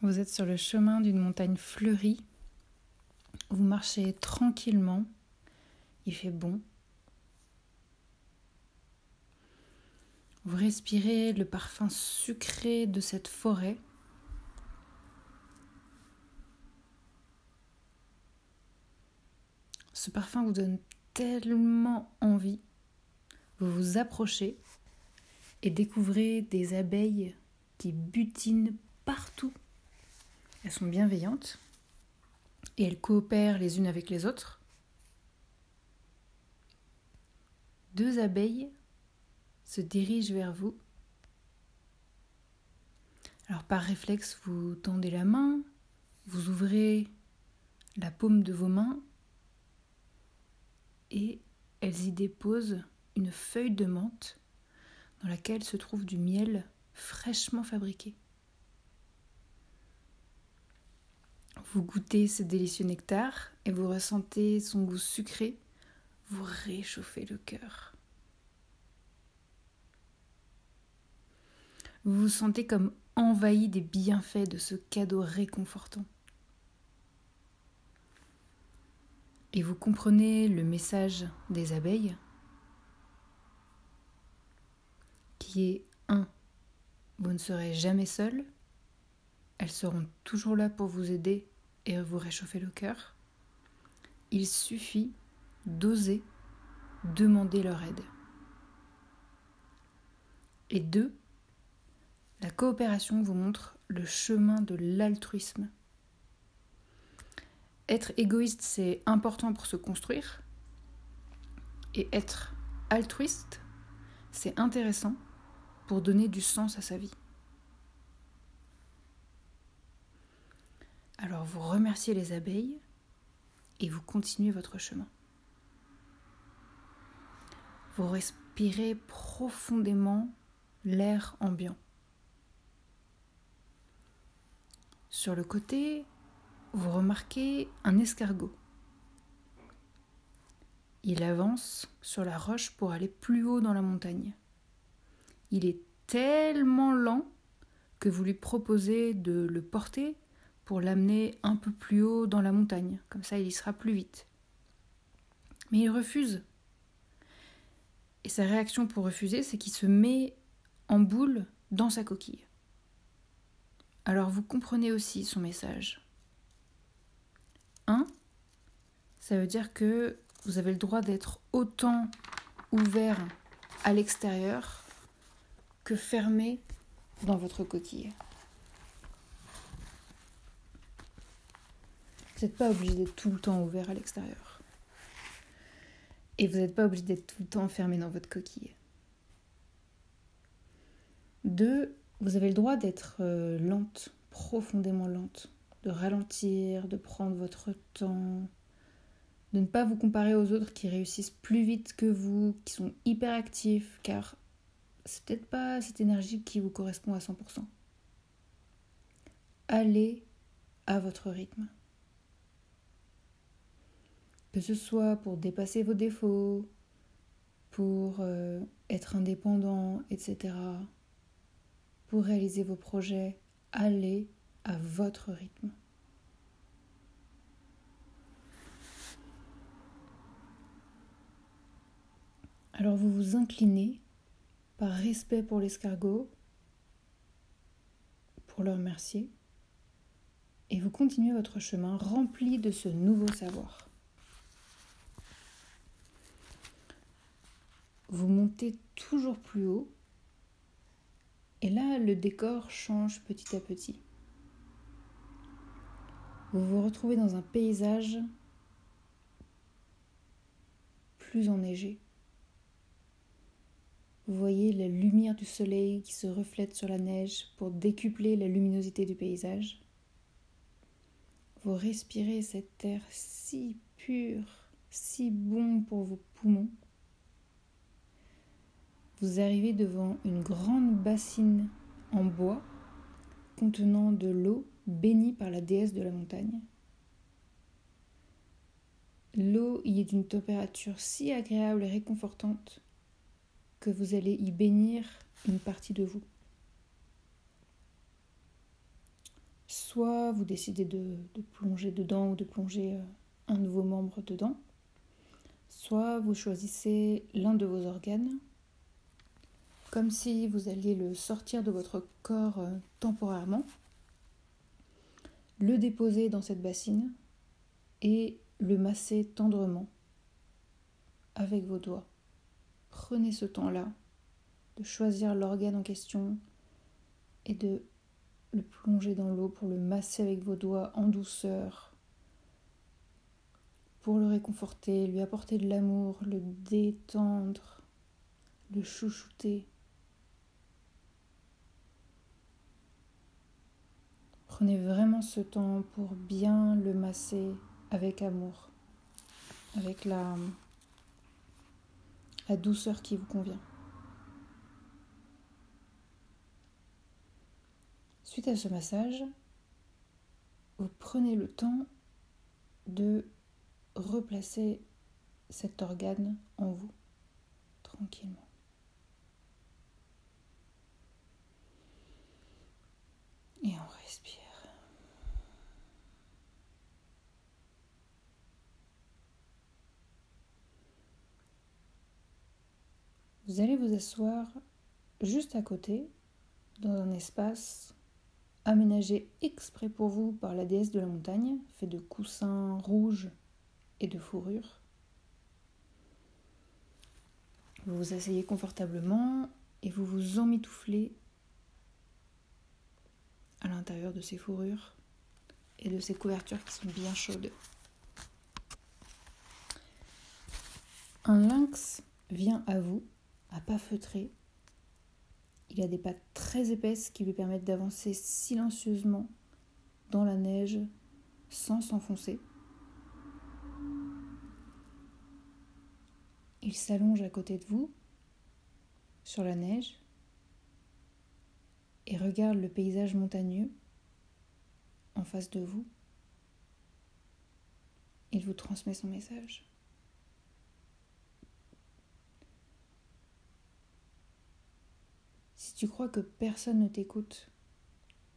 Vous êtes sur le chemin d'une montagne fleurie. Vous marchez tranquillement. Il fait bon. Vous respirez le parfum sucré de cette forêt. Ce parfum vous donne tellement envie. Vous vous approchez et découvrez des abeilles qui butinent partout elles sont bienveillantes et elles coopèrent les unes avec les autres. Deux abeilles se dirigent vers vous. Alors par réflexe, vous tendez la main, vous ouvrez la paume de vos mains et elles y déposent une feuille de menthe dans laquelle se trouve du miel fraîchement fabriqué. Vous goûtez ce délicieux nectar et vous ressentez son goût sucré. Vous réchauffez le cœur. Vous vous sentez comme envahi des bienfaits de ce cadeau réconfortant. Et vous comprenez le message des abeilles qui est 1. Vous ne serez jamais seul. Elles seront toujours là pour vous aider et vous réchauffer le cœur, il suffit d'oser demander leur aide. Et deux, la coopération vous montre le chemin de l'altruisme. Être égoïste, c'est important pour se construire. Et être altruiste, c'est intéressant pour donner du sens à sa vie. Alors vous remerciez les abeilles et vous continuez votre chemin. Vous respirez profondément l'air ambiant. Sur le côté, vous remarquez un escargot. Il avance sur la roche pour aller plus haut dans la montagne. Il est tellement lent que vous lui proposez de le porter pour l'amener un peu plus haut dans la montagne, comme ça il y sera plus vite. Mais il refuse. Et sa réaction pour refuser, c'est qu'il se met en boule dans sa coquille. Alors vous comprenez aussi son message. 1. Ça veut dire que vous avez le droit d'être autant ouvert à l'extérieur que fermé dans votre coquille. Vous n'êtes pas obligé d'être tout le temps ouvert à l'extérieur. Et vous n'êtes pas obligé d'être tout le temps enfermé dans votre coquille. Deux, vous avez le droit d'être euh, lente, profondément lente, de ralentir, de prendre votre temps, de ne pas vous comparer aux autres qui réussissent plus vite que vous, qui sont hyper actifs, car c'est peut-être pas cette énergie qui vous correspond à 100%. Allez à votre rythme que ce soit pour dépasser vos défauts, pour euh, être indépendant, etc., pour réaliser vos projets, allez à votre rythme. Alors vous vous inclinez par respect pour l'escargot, pour le remercier, et vous continuez votre chemin rempli de ce nouveau savoir. Vous montez toujours plus haut. Et là, le décor change petit à petit. Vous vous retrouvez dans un paysage plus enneigé. Vous voyez la lumière du soleil qui se reflète sur la neige pour décupler la luminosité du paysage. Vous respirez cet air si pur, si bon pour vos poumons. Vous arrivez devant une grande bassine en bois contenant de l'eau bénie par la déesse de la montagne. L'eau y est d'une température si agréable et réconfortante que vous allez y bénir une partie de vous. soit vous décidez de, plonger dedans ou de plonger euh, un vos membres dedans, soit vous choisissez l'un de vos organes, comme si vous alliez le sortir de votre corps euh, temporairement, le déposer dans cette bassine et le masser tendrement avec vos doigts. Prenez ce temps-là de choisir l'organe en question et de le plonger dans l'eau pour le masser avec vos doigts en douceur, pour le réconforter, lui apporter de l'amour, le détendre, le chouchouter. Prenez vraiment ce temps pour bien le masser avec amour, avec la, douceur qui vous convient. Suite à ce massage, vous prenez le temps de replacer cet organe en vous, tranquillement. Et on respire. Vous allez vous asseoir juste à côté, dans un espace aménagé exprès pour vous par la déesse de la montagne, fait de coussins rouges et de fourrure. Vous vous asseyez confortablement et vous vous emmitouflez à l'intérieur de ces fourrures et de ces couvertures qui sont bien chaudes. Un lynx vient à vous à pas feutré. Il a des pattes très épaisses qui lui permettent d'avancer silencieusement dans la neige sans s'enfoncer. Il s'allonge à côté de vous, sur la neige, et regarde le paysage montagneux en face de vous. Il vous transmet son message. Tu crois que personne ne t'écoute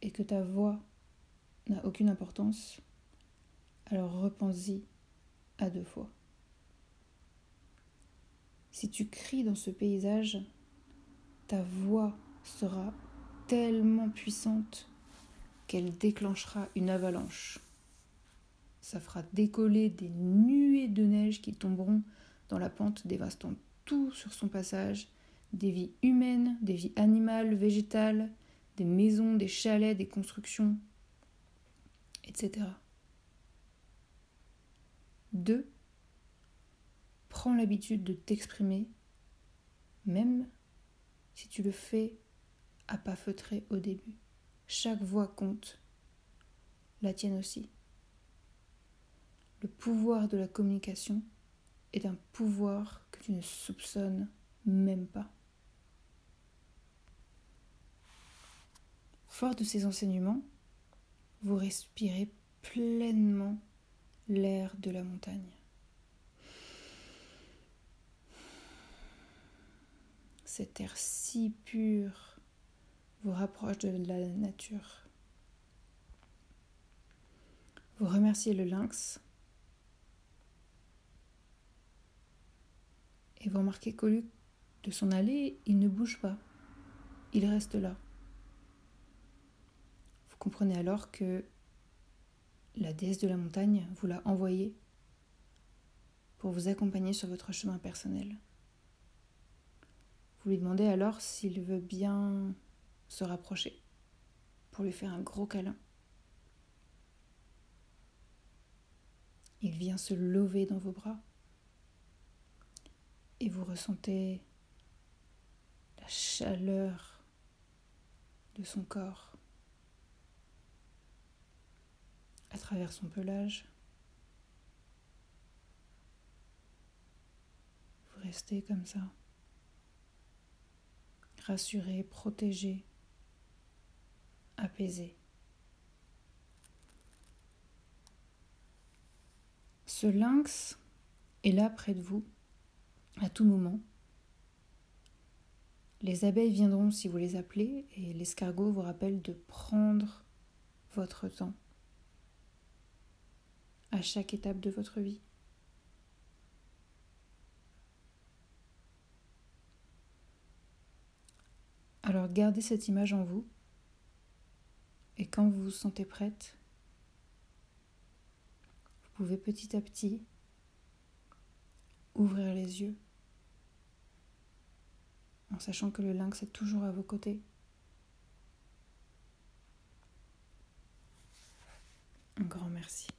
et que ta voix n'a aucune importance, alors repense-y à deux fois. Si tu cries dans ce paysage, ta voix sera tellement puissante qu'elle déclenchera une avalanche. Ça fera décoller des nuées de neige qui tomberont dans la pente, dévastant tout sur son passage des vies humaines, des vies animales, végétales, des maisons, des chalets, des constructions, etc. 2. Prends l'habitude de t'exprimer, même si tu le fais à pas feutré au début. Chaque voix compte, la tienne aussi. Le pouvoir de la communication est un pouvoir que tu ne soupçonnes même pas. Fort de ces enseignements, vous respirez pleinement l'air de la montagne. Cet air si pur vous rapproche de la nature. Vous remerciez le lynx et vous remarquez qu'au lieu de s'en aller, il ne bouge pas. Il reste là comprenez alors que la déesse de la montagne vous l'a envoyé pour vous accompagner sur votre chemin personnel. Vous lui demandez alors s'il veut bien se rapprocher pour lui faire un gros câlin. Il vient se lever dans vos bras et vous ressentez la chaleur de son corps. À travers son pelage. Vous restez comme ça, rassuré, protégé, apaisé. Ce lynx est là près de vous à tout moment. Les abeilles viendront si vous les appelez et l'escargot vous rappelle de prendre votre temps chaque étape de votre vie. Alors gardez cette image en vous et quand vous vous sentez prête, vous pouvez petit à petit ouvrir les yeux en sachant que le lynx est toujours à vos côtés. Un grand merci.